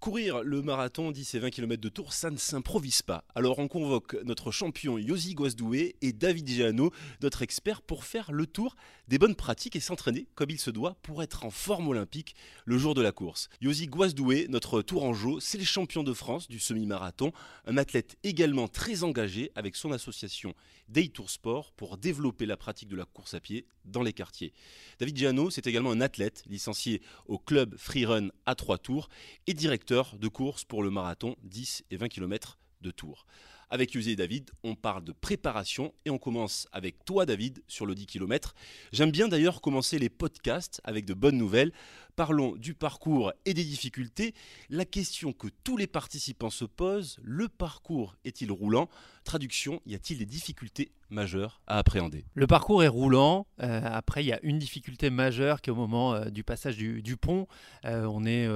Courir le marathon 10 et 20 km de Tours, ça ne s'improvise pas. Alors on convoque notre champion Yosi Guasdoué et David Giano, notre expert, pour faire le tour des bonnes pratiques et s'entraîner comme il se doit pour être en forme olympique le jour de la course. Yosi Guasdoué, notre tourangeau, c'est le champion de France du semi-marathon, un athlète également très engagé avec son association Day Tour Sport pour développer la pratique de la course à pied dans les quartiers. David Giano, c'est également un athlète licencié au club Freerun à Trois Tours et directeur de course pour le marathon 10 et 20 km de Tours. Avec Yusé et David, on parle de préparation et on commence avec toi David sur le 10 km. J'aime bien d'ailleurs commencer les podcasts avec de bonnes nouvelles. Parlons du parcours et des difficultés. La question que tous les participants se posent, le parcours est-il roulant? Traduction, y a-t-il des difficultés majeures à appréhender? Le parcours est roulant. Euh, après, il y a une difficulté majeure qui est au moment euh, du passage du, pont. Euh, on est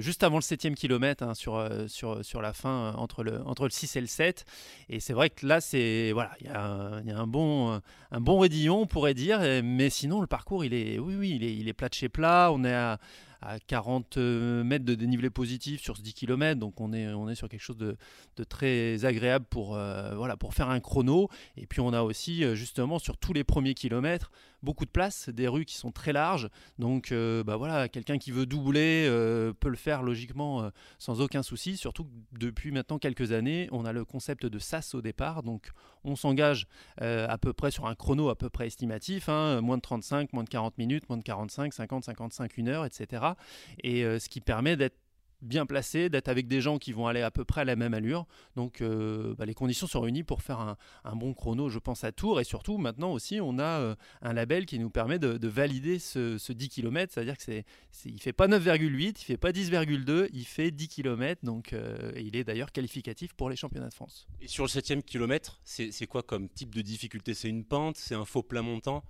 juste avant le 7 kilomètre hein, sur, sur, sur la fin entre le, entre le 6 et le 7. Et c'est vrai que là, c'est voilà, il y a, un, bon, un bon raidillon, on pourrait dire. Mais sinon, le parcours, il est, oui, oui, il est, il est plat de chez plat. On est à à, 40 euh, mètres de dénivelé positif sur ce 10 km. Donc on est, on est sur quelque chose de, très agréable pour, euh, voilà, pour faire un chrono. Et puis on a aussi euh, justement sur tous les premiers kilomètres beaucoup de place, des rues qui sont très larges. Donc bah voilà, quelqu'un qui veut doubler peut le faire logiquement sans aucun souci. Surtout que depuis maintenant quelques années, on a le concept de SAS au départ. Donc on s'engage à peu près sur un chrono à peu près estimatif, hein, moins de 35, moins de 40 minutes, moins de 45, 50, 55, 1 heure, etc. Et ce qui permet d'être bien placé, d'être avec des gens qui vont aller à peu près à la même allure. Donc euh, bah, les conditions sont réunies pour faire un, bon chrono, je pense, à Tours. Et surtout, maintenant aussi, on a euh, un label qui nous permet de, valider ce, 10 km. C'est-à-dire qu'il ne fait pas 9,8, il fait pas 10,2, il fait 10 km. Donc euh, il est d'ailleurs qualificatif pour les championnats de France. Et sur le 7 kilomètre, c'est quoi comme type de difficulté? C'est une pente? C'est un faux plat montant?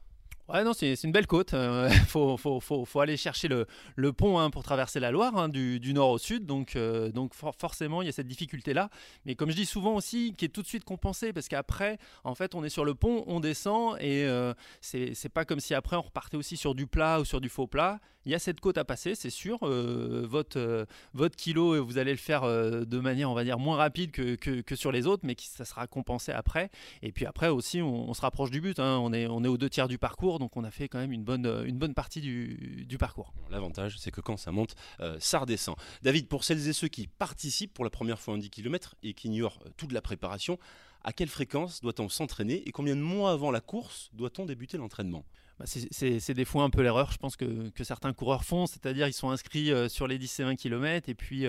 Ouais, non, c'est une belle côte. Euh, faut, faut, faut, aller chercher le, le pont hein, pour traverser la Loire, hein, du, du, nord au sud. Donc, euh, donc forcément, il y a cette difficulté-là. Mais comme je dis souvent aussi, qui est tout de suite compensée, parce qu'après, en fait, on est sur le pont, on descend, et euh, c'est pas comme si après, on repartait aussi sur du plat ou sur du faux plat. Il y a cette côte à passer, c'est sûr. votre, votre kilo, vous allez le faire de manière, on va dire, moins rapide que, sur les autres, mais qui, ça sera compensé après. Et puis après aussi, on, se rapproche du but. Hein. On, est, aux deux tiers du parcours donc on a fait quand même une bonne, partie du, parcours. L'avantage, c'est que quand ça monte, euh, ça redescend. David, pour celles et ceux qui participent pour la première fois en 10 km et qui ignorent euh, toute la préparation, à quelle fréquence doit-on s'entraîner et combien de mois avant la course doit-on débuter l'entraînement? Bah, c'est des fois un peu l'erreur, je pense que, certains coureurs font, c'est-à-dire ils sont inscrits euh, sur les 10 et 20 km et puis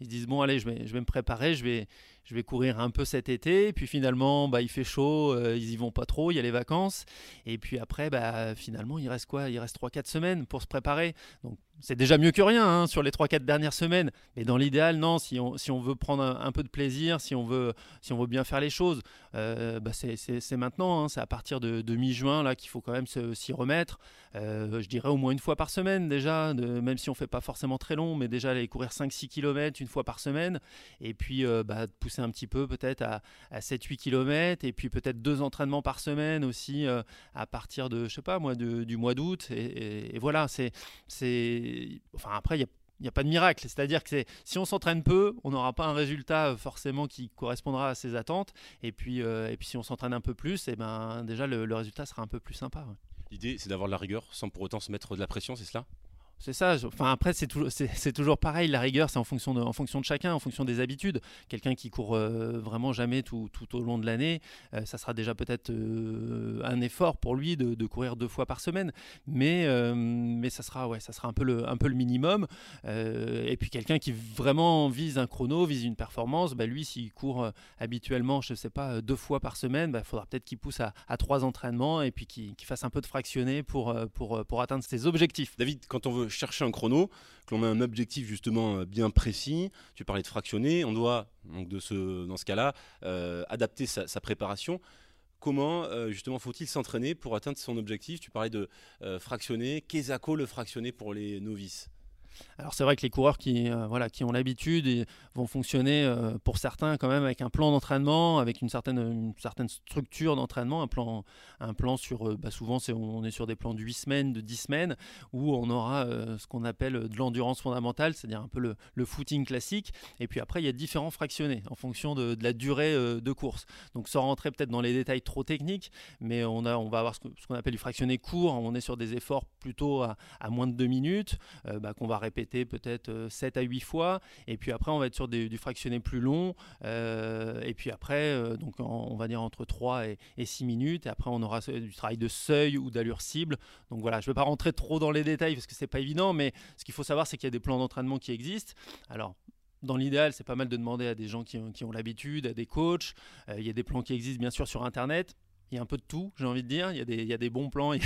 ils se disent bon allez je vais, je vais me préparer, je vais, je vais courir un peu cet été. Puis finalement, bah, il fait chaud, euh, ils y vont pas trop, il y a les vacances. Et puis après, bah, finalement, il reste quoi? Il reste 3-4 semaines pour se préparer. Donc c'est déjà mieux que rien hein, sur les 3-4 dernières semaines. Mais dans l'idéal, non, si on, si on veut prendre un, peu de plaisir, si on veut, si on veut bien faire les choses, euh, bah c'est maintenant. Hein, c'est à partir de, mi-juin là qu'il faut quand même s'y remettre. Euh, je dirais au moins une fois par semaine déjà, de, même si on fait pas forcément très long, mais déjà aller courir 5-6 km une fois par semaine. Et puis bah, pousser un petit peu peut-être à, 7-8 km et puis peut-être deux entraînements par semaine aussi euh, à partir de, je sais pas moi, du mois d'août. Et, voilà, c'est, enfin après, il n'y a pas de miracle. C'est-à-dire que si on s'entraîne peu, on n'aura pas un résultat euh, forcément qui correspondra à ses attentes. Et puis, euh, et puis si on s'entraîne un peu plus, et eh ben, déjà le, résultat sera un peu plus sympa. L'idée, c'est d'avoir de la rigueur sans pour autant se mettre de la pression, c'est cela? C'est ça. Enfin, après, c'est toujours, c'est, toujours pareil. La rigueur, c'est en fonction de, en fonction de chacun, en fonction des habitudes. Quelqu'un qui court euh, vraiment jamais tout, tout, au long de l'année, euh, ça sera déjà peut-être euh, un effort pour lui de, courir deux fois par semaine. Mais, mais ça sera, ouais, ça sera un peu le, un peu le minimum. et puis quelqu'un qui vraiment vise un chrono, vise une performance, bah, lui, s'il court habituellement, je sais pas, deux fois par semaine, il bah, faudra peut-être qu'il pousse à, trois entraînements et puis qu'il, qu'il fasse un peu de fractionné pour, pour, pour atteindre ses objectifs. David, quand on veut chercher un chrono, que l'on met un objectif justement euh, bien précis, tu parlais de fractionner, on doit, donc de ce, dans ce cas-là, euh, adapter sa, préparation. Comment euh, justement faut-il s'entraîner pour atteindre son objectif? Tu parlais de fractionner. Qu'est-ce le fractionner pour les novices? Alors c'est vrai que les coureurs qui, voilà, qui ont l'habitude vont fonctionner pour certains quand même avec un plan d'entraînement, avec une certaine, certaine structure d'entraînement, un plan, un plan sur, bah, souvent on est sur des plans de 8 semaines, de 10 semaines, où on aura ce qu'on appelle de l'endurance fondamentale, c'est-à-dire un peu le, footing classique. Et puis après, il y a différents fractionnés en fonction de, la durée de course. Donc sans rentrer peut-être dans les détails trop techniques, mais on, a, on va avoir ce qu'on appelle du fractionné court, on est sur des efforts plutôt à, moins de 2 minutes, euh, bah, qu'on va répéter peut-être 7 euh, à 8 fois, et puis après on va être sur du fractionné plus long, euh, et puis après, donc on va dire entre 3 et, 6 minutes, et après on aura du travail de seuil ou d'allure cible. Donc voilà, je ne vais pas rentrer trop dans les détails parce que c'est pas évident, mais ce qu'il faut savoir c'est qu'il y a des plans d'entraînement qui existent. Alors dans l'idéal, c'est pas mal de demander à des gens qui ont l'habitude, à des coachs. il y a des plans qui existent bien sûr sur Internet il y a un peu de tout, j'ai envie de dire. Il y a des, il y a des bons plans et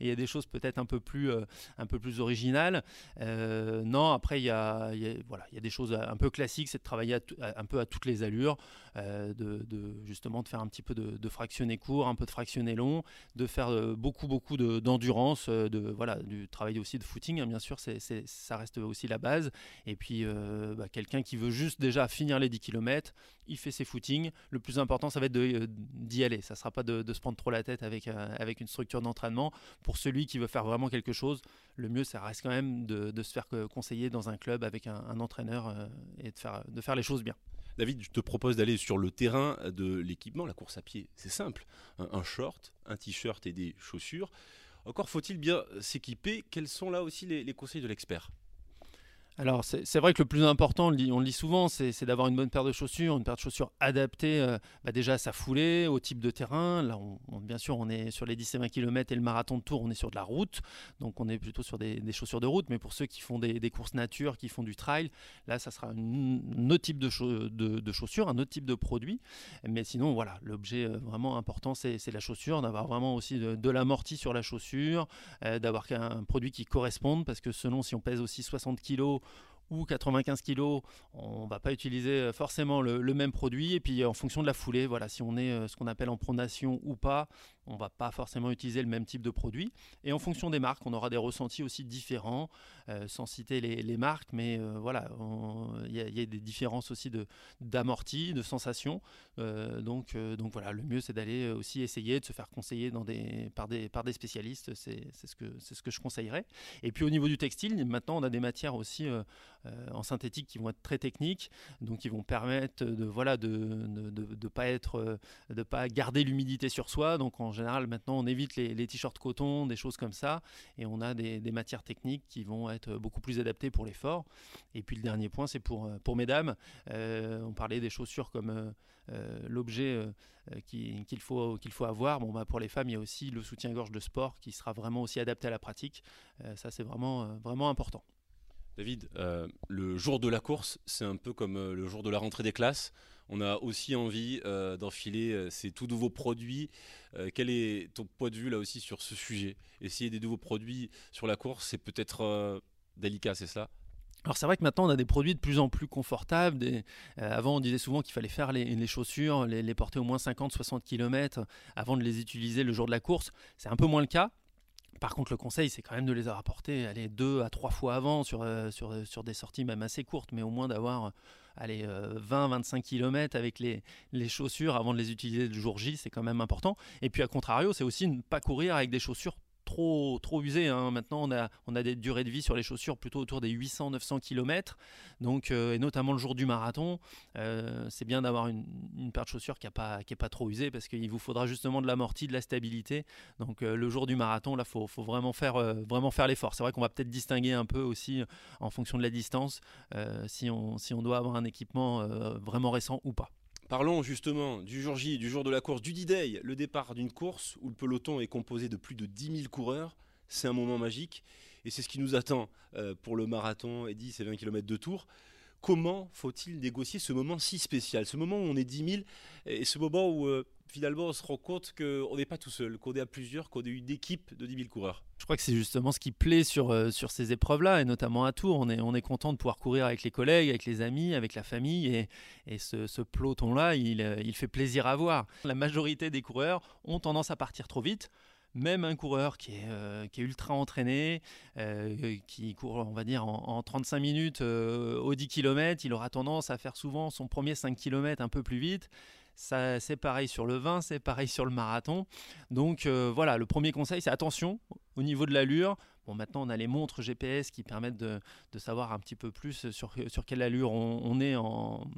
il y a des, choses peut-être un peu plus, euh, un peu plus originales. Euh, non, après, il y, a, voilà, il y a des choses un peu classiques, c'est de travailler un peu à toutes les allures, euh, de, justement de faire un petit peu de, fractionner court, un peu de fractionner long, de faire beaucoup, beaucoup d'endurance, de, voilà, du travail aussi de footing, hein, bien sûr, c'est, ça reste aussi la base. Et puis, bah, quelqu'un qui veut juste déjà finir les 10 km, il fait ses footings. Le plus important, ça va être d'y aller. Ça sera pas de, se prendre trop la tête avec, euh, avec une structure d'entraînement. Pour celui qui veut faire vraiment quelque chose, le mieux, ça reste quand même de, se faire conseiller dans un club avec un, entraîneur euh, et de faire, de faire les choses bien. David, je te propose d'aller sur le terrain de l'équipement, la course à pied. C'est simple. Un, short, un t-shirt et des chaussures. Encore faut-il bien s'équiper. Quels sont là aussi les conseils de l'expert? Alors c'est vrai que le plus important, on le dit, souvent, c'est d'avoir une bonne paire de chaussures, une paire de chaussures adaptée euh, bah, déjà à sa foulée, au type de terrain. Là, on, bien sûr, on est sur les 10 et 20 km et le marathon de Tour, on est sur de la route, donc on est plutôt sur des, chaussures de route. Mais pour ceux qui font des, courses nature, qui font du trail, là, ça sera un autre type de, chaussures, un autre type de produit. Mais sinon, voilà, l'objet euh, vraiment important, c'est la chaussure, d'avoir vraiment aussi de, l'amorti sur la chaussure, euh, d'avoir un produit qui corresponde, parce que selon si on pèse aussi 60 kg ou 95 kg, on va pas utiliser euh, forcément le, même produit. Et puis en fonction de la foulée, voilà, si on est euh, ce qu'on appelle en pronation ou pas, on va pas forcément utiliser le même type de produit. Et en fonction des marques, on aura des ressentis aussi différents, euh, sans citer les, marques, mais euh, voilà, il y, a des différences aussi de d'amorti, de sensations. Euh, donc, donc voilà, le mieux c'est d'aller aussi essayer de se faire conseiller par, des, par spécialistes, c'est ce, que, je conseillerais. Et puis au niveau du textile, maintenant on a des matières aussi en synthétique qui vont être très techniques, donc qui vont permettre de voilà de ne de, de, de pas garder l'humidité sur soi. Général, maintenant, on évite les, t-shirts coton, des choses comme ça, et on a des, matières techniques qui vont être beaucoup plus adaptées pour l'effort. Et puis le dernier point, c'est pour, euh, pour mesdames. Euh, on parlait des chaussures comme euh, l'objet qu'il faut, qu'il faut avoir. Bon, bah, pour les femmes, il y a aussi le soutien-gorge de sport qui sera vraiment aussi adapté à la pratique. ça, c'est vraiment, vraiment important. David, le jour de la course, c'est un peu comme le jour de la rentrée des classes. On a aussi envie euh, d'enfiler euh, ces tout nouveaux produits. Euh, quel est ton point de vue là aussi sur ce sujet? Essayer des nouveaux produits sur la course, c'est peut-être délicat, c'est ça alors c'est vrai que maintenant on a des produits de plus en plus confortables. avant on disait souvent qu'il fallait faire les, chaussures, les, porter au moins 50-60 km avant de les utiliser le jour de la course. C'est un peu moins le cas. Par contre, le conseil, c'est quand même de les rapporter aller deux à trois fois avant sur, sur, sur des sorties même assez courtes, mais au moins d'avoir allez, 20-25 euh, km avec les, les, chaussures avant de les utiliser le jour J, c'est quand même important. Et puis à contrario, c'est aussi ne pas courir avec des chaussures trop, trop usé. Hein. Maintenant, on a, des durées de vie sur les chaussures plutôt autour des 800-900 km. Donc, euh, et notamment le jour du marathon, euh, c'est bien d'avoir une, paire de chaussures qui n'est pas, trop usée parce qu'il vous faudra justement de l'amorti, de la stabilité. Donc, euh, le jour du marathon, là, il faut, vraiment faire, vraiment faire l'effort. C'est vrai qu'on va peut-être distinguer un peu aussi en fonction de la distance si on doit avoir un équipement vraiment récent ou pas. Parlons justement du jour J, du jour de la course, du D-Day, le départ d'une course où le peloton est composé de plus de 10 000 coureurs. C'est un moment magique et c'est ce qui nous attend euh, pour le marathon et 10 et 20 km de tour. Comment faut-il négocier ce moment si spécial, ce moment où on est 10 000 et ce moment où euh, finalement on se rend compte qu'on n'est pas tout seul, qu'on est à plusieurs, qu'on est une équipe de 10 000 coureurs. Je crois que c'est justement ce qui plaît sur, euh, sur ces épreuves-là, et notamment à Tours. On est, on est content de pouvoir courir avec les collègues, avec les amis, avec la famille, et, et ce, ce peloton-là, il, euh, il fait plaisir à voir. La majorité des coureurs ont tendance à partir trop vite même un coureur qui est, qui est ultra entraîné, qui court, on va dire, en, 35 minutes au 10 km, il aura tendance à faire souvent son premier 5 km un peu plus vite. Ça, c'est pareil sur le 20, c'est pareil sur le marathon. Donc voilà, le premier conseil, c'est attention au niveau de l'allure. Bon, maintenant, on a les montres GPS qui permettent de, savoir un petit peu plus sur, sur quelle allure on, est en,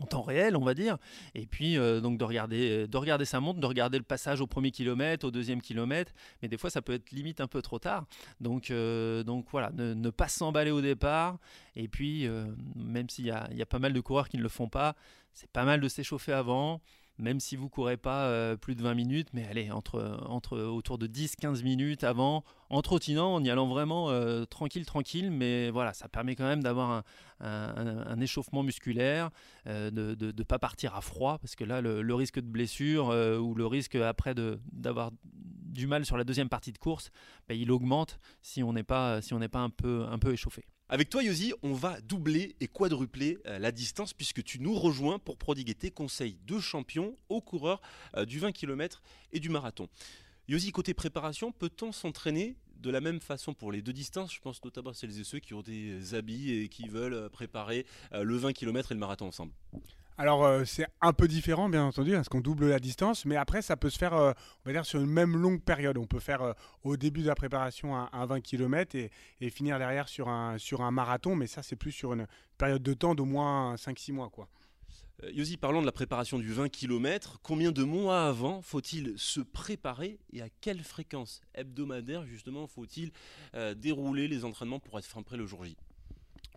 en temps réel, on va dire, et puis euh, donc de regarder, de regarder sa montre, de regarder le passage au premier kilomètre, au deuxième kilomètre, mais des fois ça peut être limite un peu trop tard. Donc, euh, donc voilà, ne, pas s'emballer au départ, et puis euh, même s'il y a, y a, pas mal de coureurs qui ne le font pas, c'est pas mal de s'échauffer avant, même si vous courez pas euh, plus de 20 minutes, mais allez, entre, entre autour de 10-15 minutes avant, en trottinant, en y allant vraiment euh, tranquille, tranquille, mais voilà, ça permet quand même d'avoir un, échauffement musculaire, euh, de ne pas partir à froid, parce que là, le, risque de blessure ou le risque après d'avoir du mal sur la deuxième partie de course, ben, il augmente si on n'est pas, si pas un, peu, un peu échauffé. Avec toi, Yosi, on va doubler et quadrupler euh, la distance puisque tu nous rejoins pour prodiguer tes conseils de champion aux coureurs euh, du 20 km et du marathon. Yosi, côté préparation, peut-on s'entraîner de la même façon pour les deux distances? Je pense notamment à celles et ceux qui ont des habits et qui veulent euh, préparer le 20 km et le marathon ensemble. Alors euh, c'est un peu différent bien entendu parce qu'on double la distance, mais après ça peut se faire, euh, on va dire sur une même longue période. On peut faire euh, au début de la préparation un, 20 km et, finir derrière sur un, sur un marathon, mais ça c'est plus sur une période de temps d'au moins 5-6 mois quoi. Yosi, parlons de la préparation du 20 km. Combien de mois avant faut-il se préparer et à quelle fréquence hebdomadaire justement faut-il dérouler les entraînements pour être prêt le jour J?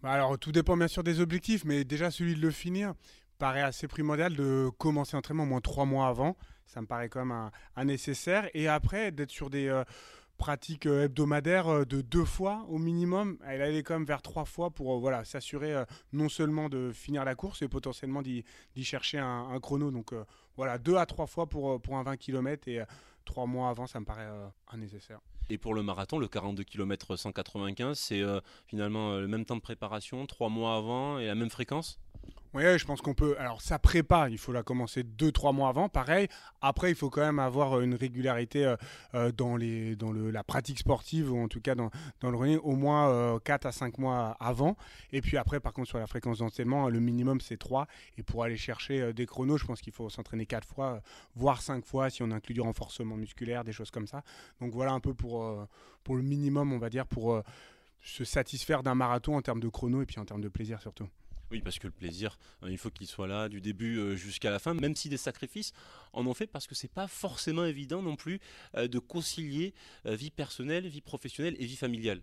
Bah, alors tout dépend bien sûr des objectifs, mais déjà celui de le finir paraît assez primordial de commencer l'entraînement au moins trois mois avant. Ça me paraît quand même un, nécessaire. Et après, d'être sur des euh, pratiques euh, hebdomadaires euh, de deux fois au minimum. Elle allait quand même vers trois fois pour voilà, s'assurer non seulement de finir la course et potentiellement d'y chercher un, chrono. Donc voilà, deux à trois fois pour, pour un 20 km et trois mois avant, ça me paraît un nécessaire. Et pour le marathon, le 42 km 195, c'est finalement le même temps de préparation, trois mois avant et la même fréquence? Oui, je pense qu'on peut. Alors, ça prépare, il faut la commencer 2-3 mois avant, pareil. Après, il faut quand même avoir euh, une régularité euh, euh, dans, les, dans le, la pratique sportive, ou en tout cas dans, dans le running, au moins 4 à 5 mois avant. Et puis après, par contre, sur la fréquence d'entraînement, le minimum, c'est 3. Et pour aller chercher des chronos, je pense qu'il faut s'entraîner 4 fois, voire 5 fois si on inclut du renforcement musculaire, des choses comme ça. Donc voilà un peu pour, pour le minimum, on va dire, pour se satisfaire d'un marathon en termes de chrono et puis en termes de plaisir surtout. Oui, parce que le plaisir, euh, il faut qu'il soit là du début euh, jusqu'à la fin, même si des sacrifices en ont fait, parce que c'est pas forcément évident non plus euh, de concilier vie personnelle, vie professionnelle et vie familiale.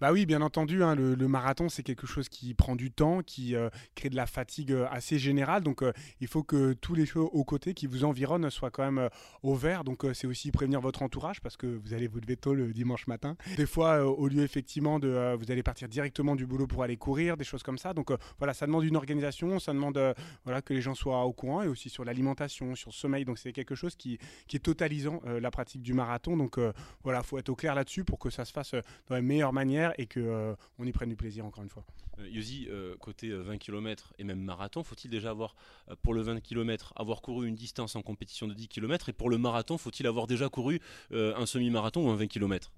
Bah oui, bien entendu, hein, le, marathon, c'est quelque chose qui prend du temps, qui crée de la fatigue assez générale. Donc, il faut que tous les choses aux côtés qui vous environnent soient quand même au vert. Donc, c'est aussi prévenir votre entourage parce que vous allez vous lever tôt le dimanche matin. Des fois, au lieu effectivement de, vous allez partir directement du boulot pour aller courir, des choses comme ça. Donc, voilà, ça demande une organisation, ça demande euh, voilà, que les gens soient au courant et aussi sur l'alimentation, sur le sommeil. Donc c'est quelque chose qui, qui est totalisant euh, la pratique du marathon. Donc euh, voilà, faut être au clair là-dessus pour que ça se fasse de la meilleure manière et que on y prenne du plaisir encore une fois. Yosi, côté 20 km et même marathon, faut-il déjà avoir, pour le 20 km, avoir couru une distance en compétition de 10 km et pour le marathon, faut-il avoir déjà couru un semi-marathon ou un 20 km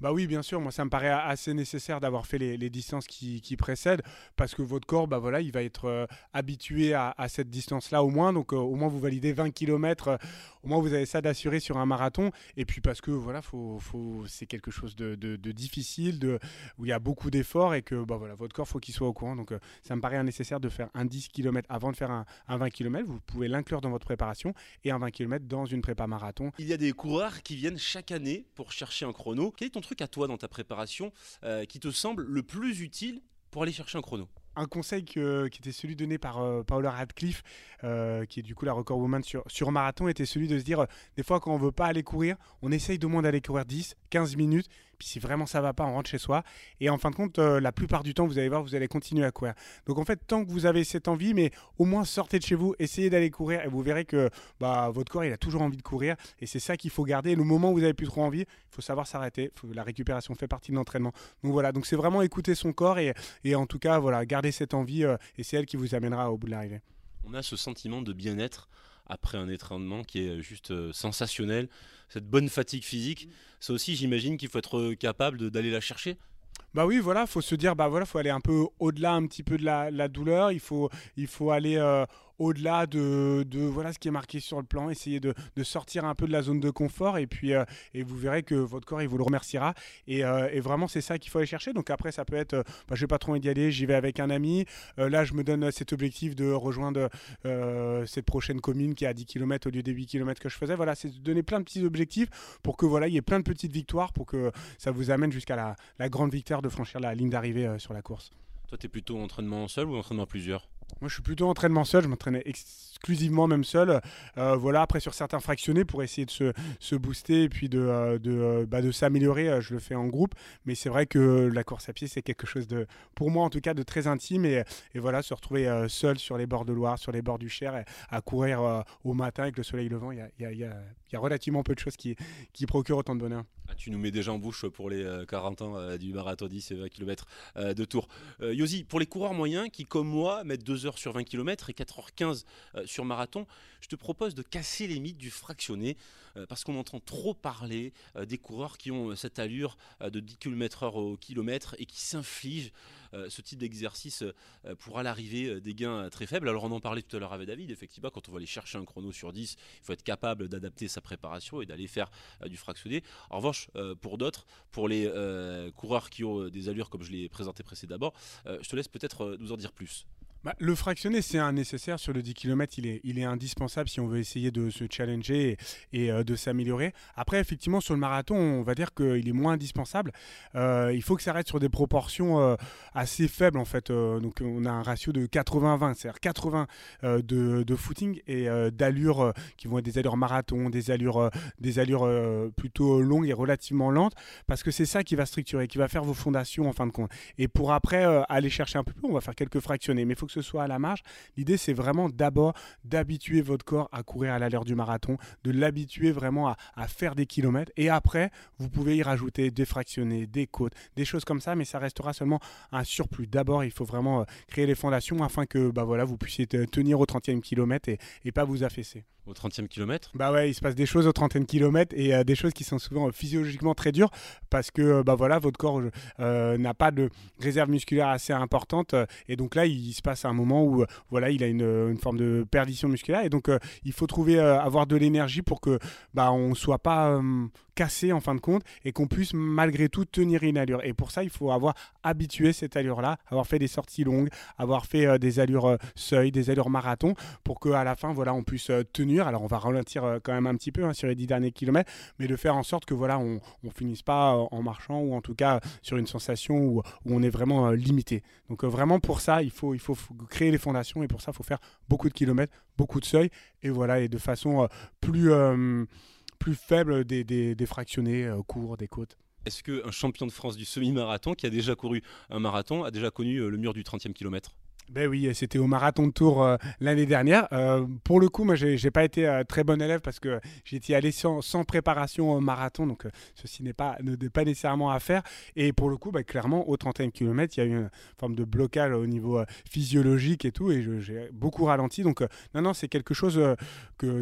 bah oui, bien sûr, moi ça me paraît assez nécessaire d'avoir fait les, distances qui, précèdent parce que votre corps, bah voilà, il va être euh, habitué à, cette distance-là au moins. Donc euh, au moins vous validez 20 km, euh, au moins vous avez ça d'assurer sur un marathon. Et puis parce que voilà, c'est quelque chose de, difficile, de, où il y a beaucoup d'efforts et que bah voilà, votre corps faut qu'il soit au courant. Donc ça me paraît nécessaire de faire un 10 km avant de faire un, un 20 km. Vous pouvez l'inclure dans votre préparation et un 20 km dans une prépa marathon. Il y a des coureurs qui viennent chaque année pour chercher un chrono. Quel est ton truc à toi dans ta préparation qui te semble le plus utile pour aller chercher un chrono? Un conseil qui était celui donné par euh, Paula Radcliffe, euh, qui est du coup la record woman sur, marathon, était celui de se dire, des fois quand on veut pas aller courir, on essaye de moins d'aller courir 10, 15 minutes, puis si vraiment ça va pas, on rentre chez soi. Et en fin de compte, euh, la plupart du temps, vous allez voir, vous allez continuer à courir. Donc en fait, tant que vous avez cette envie, mais au moins sortez de chez vous, essayez d'aller courir et vous verrez que bah, votre corps, il a toujours envie de courir. Et c'est ça qu'il faut garder. le moment où vous avez plus trop envie, il faut savoir s'arrêter. La récupération fait partie de l'entraînement. Donc voilà, donc c'est vraiment écouter son corps et, et, en tout cas, voilà, garder cette envie euh, et c'est elle qui vous amènera au bout de l'arrivée. On a ce sentiment de bien-être après un entraînement qui est juste sensationnel, cette bonne fatigue physique. Ça aussi, j'imagine qu'il faut être capable d'aller la chercher. Bah oui, voilà, faut se dire, bah voilà, faut aller un peu au-delà un petit peu de la, douleur. Il faut, il faut aller au-delà de, voilà ce qui est marqué sur le plan, essayer de, sortir un peu de la zone de confort et puis euh, et vous verrez que votre corps il vous le remerciera et, euh, vraiment c'est ça qu'il faut aller chercher. Donc après ça peut être, euh, bah, je vais pas trop envie d'y aller, j'y vais avec un ami. là je me donne cet objectif de rejoindre cette prochaine commune qui est à 10 km au lieu des 8 km que je faisais. Voilà, c'est de donner plein de petits objectifs pour que voilà il y ait plein de petites victoires pour que ça vous amène jusqu'à la, la grande victoire de franchir la ligne d'arrivée sur la course. Toi, tu es plutôt entraînement seul ou entraînement plusieurs? Moi, je suis plutôt entraînement seul. Je m'entraînais exclusivement même seul. Euh, voilà, après sur certains fractionnés pour essayer de se, se booster et puis de, euh, de, euh, bah, de s'améliorer, je le fais en groupe. Mais c'est vrai que la course à pied, c'est quelque chose de, pour moi en tout cas, de très intime. Et, et, voilà, se retrouver seul sur les bords de Loire, sur les bords du Cher, à courir au matin avec le soleil levant, il y, y, y, y a, relativement peu de choses qui, qui procurent autant de bonheur. Ah, tu nous mets déjà en bouche pour les 40 ans du marathon 10 et 20 km de Tours. Euh, Yosi, pour les coureurs moyens qui, comme moi, mettent deux 2h sur 20 km et 4h15 euh, sur marathon, je te propose de casser les mythes du fractionné euh, parce qu'on entend trop parler euh, des coureurs qui ont cette allure de 10 km/h au kilomètre et qui s'infligent ce type d'exercice pour à l'arrivée des gains très faibles. Alors on en parlait tout à l'heure avec David, effectivement, quand on va aller chercher un chrono sur 10, il faut être capable d'adapter sa préparation et d'aller faire du fractionné. En revanche, pour d'autres, pour les coureurs qui ont des allures comme je l'ai présenté précédemment, je te laisse peut-être nous en dire plus. Bah, le fractionné, c'est un nécessaire sur le 10 km. Il est, indispensable si on veut essayer de se challenger et, euh, de s'améliorer. Après, effectivement, sur le marathon, on va dire qu'il est moins indispensable. Euh, il faut que ça reste sur des proportions euh, assez faibles, en fait. donc, on a un ratio de 80-20, c'est-à-dire 80, de, footing et d'allures qui vont être des allures marathon, des allures, des allures plutôt longues et relativement lentes, parce que c'est ça qui va structurer, qui va faire vos fondations en fin de compte. Et pour après aller chercher un peu plus, on va faire quelques fractionnés. Mais il faut que soit à la marge. L'idée, c'est vraiment d'abord d'habituer votre corps à courir à l'allure du marathon, de l'habituer vraiment à, faire des kilomètres. Et après, vous pouvez y rajouter des fractionnés, des côtes, des choses comme ça, mais ça restera seulement un surplus. D'abord, il faut vraiment euh, créer les fondations afin que bah voilà, vous puissiez tenir au 30e kilomètre et pas vous affaisser au 30e kilomètre. Bah ouais, il se passe des choses au 30e kilomètre et euh, des choses qui sont souvent euh, physiologiquement très dures parce que euh, bah voilà, votre corps n'a pas de réserve musculaire assez importante et donc là, il, se passe un moment où voilà, il a une, forme de perdition musculaire et donc il faut trouver avoir de l'énergie pour que bah on soit pas cassé en fin de compte et qu'on puisse malgré tout tenir une allure. Et pour ça, il faut avoir habitué cette allure-là, avoir fait des sorties longues, avoir fait euh, des allures euh, seuil, des allures marathon, pour qu'à la fin, voilà, on puisse euh, tenir. Alors, on va ralentir quand même un petit peu hein, sur les dix derniers kilomètres, mais de faire en sorte que voilà, on, ne finisse pas en marchant ou en tout cas sur une sensation où, on est vraiment limité. Donc, vraiment pour ça, il faut, il faut créer les fondations et pour ça, il faut faire beaucoup de kilomètres, beaucoup de seuils et voilà, et de façon plus plus faible des, des, fractionnés euh, courts, des côtes. Est-ce qu'un champion de France du semi-marathon qui a déjà couru un marathon a déjà connu euh, le mur du 30e kilomètre? Ben oui, c'était au marathon de Tours euh, l'année dernière. Euh, pour le coup, moi, j'ai pas été euh, très bon élève parce que j'étais allé sans, préparation au marathon, donc ceci n'est pas, pas nécessairement à faire. Et pour le coup, ben, clairement, au 31 km, il y a eu une forme de blocage au niveau physiologique et tout, et j'ai beaucoup ralenti. Donc, non, non, c'est quelque chose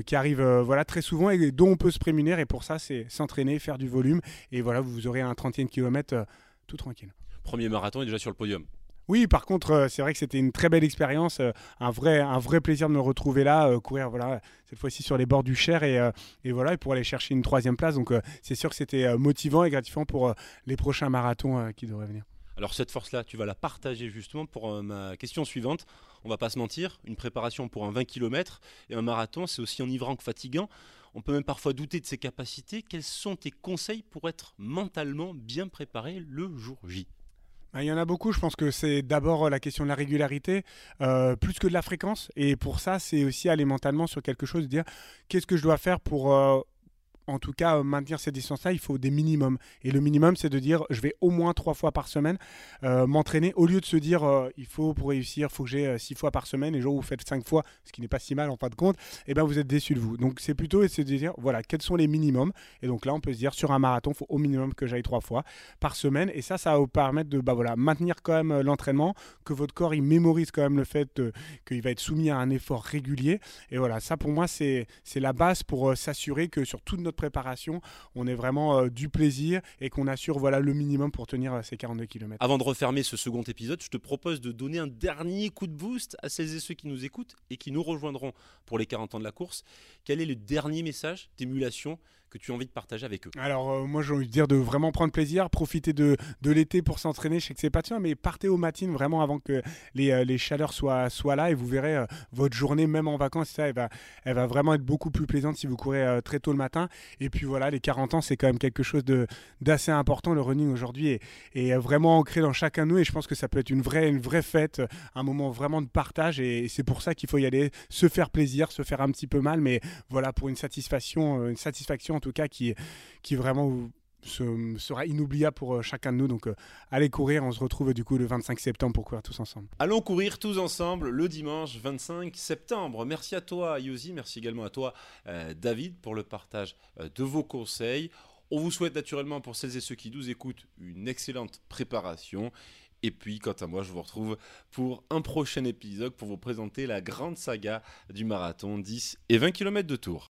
qui arrive voilà, très souvent et dont on peut se prémunir. Et pour ça, c'est s'entraîner, faire du volume. Et voilà, vous aurez un 30e km tout tranquille. Premier marathon est déjà sur le podium. Oui, par contre, euh, c'est vrai que c'était une très belle expérience, euh, un vrai, plaisir de me retrouver là, euh, courir voilà, cette fois-ci sur les bords du Cher et, voilà, pour aller chercher une troisième place. Donc c'est sûr que c'était motivant et gratifiant pour les prochains marathons qui devraient venir. Alors cette force-là, tu vas la partager justement pour ma question suivante. On va pas se mentir, une préparation pour un 20 km et un marathon, c'est aussi enivrant que fatigant. On peut même parfois douter de ses capacités. Quels sont tes conseils pour être mentalement bien préparé le jour J? Il y en a beaucoup. Je pense que c'est d'abord euh, la question de la régularité, euh, plus que de la fréquence. Et pour ça, c'est aussi aller mentalement sur quelque chose, dire qu'est-ce que je dois faire pour euh, en tout cas euh, maintenir ces distances-là, il faut des minimums. Et le minimum, c'est de dire je vais au moins trois fois par semaine euh, m'entraîner, au lieu de se dire euh, il faut pour réussir, il faut que j'ai six fois par semaine, et les jours où vous faites cinq fois, ce qui n'est pas si mal en fin de compte, et eh ben vous êtes déçu de vous. Donc c'est plutôt de se dire voilà, quels sont les minimums. Et donc là, on peut se dire sur un marathon, il faut au minimum que j'aille trois fois par semaine. Et ça, ça va vous permettre de bah, voilà, maintenir quand même l'entraînement, que votre corps il mémorise quand même le fait qu'il va être soumis à un effort régulier. Et voilà, ça pour moi, c'est la base pour s'assurer que sur toute notre préparation, on ait vraiment euh, du plaisir et qu'on assure voilà, le minimum pour tenir euh, ces 42 km. Avant de refermer ce second épisode, je te propose de donner un dernier coup de boost à celles et ceux qui nous écoutent et qui nous rejoindront pour les 40 ans de la course. Quel est le dernier message d'émulation que tu as envie de partager avec eux Alors, euh, moi, j'ai envie de dire de vraiment prendre plaisir, profiter de, de l'été pour s'entraîner. Je sais que c'est pas de mais partez au matin vraiment avant que les, euh, les chaleurs soient, soient là et vous verrez euh, votre journée, même en vacances, ça, elle va, elle va vraiment être beaucoup plus plaisante si vous courez très tôt le matin. Et puis voilà, les 40 ans, c'est quand même quelque chose d'assez important. Le running aujourd'hui est, est, vraiment ancré dans chacun de nous et je pense que ça peut être une vraie, une vraie fête, un moment vraiment de partage et c'est pour ça qu'il faut y aller, se faire plaisir, se faire un petit peu mal, mais voilà, pour une satisfaction, une satisfaction tout cas qui, qui vraiment sera inoubliable pour euh, chacun de nous. Donc euh, allez courir, on se retrouve du coup le 25 septembre pour courir tous ensemble. Allons courir tous ensemble le dimanche 25 septembre. Merci à toi Yosi, merci également à toi euh, David pour le partage de vos conseils. On vous souhaite naturellement pour celles et ceux qui nous écoutent une excellente préparation. Et puis, quant à moi, je vous retrouve pour un prochain épisode pour vous présenter la grande saga du marathon 10 et 20 km de tour.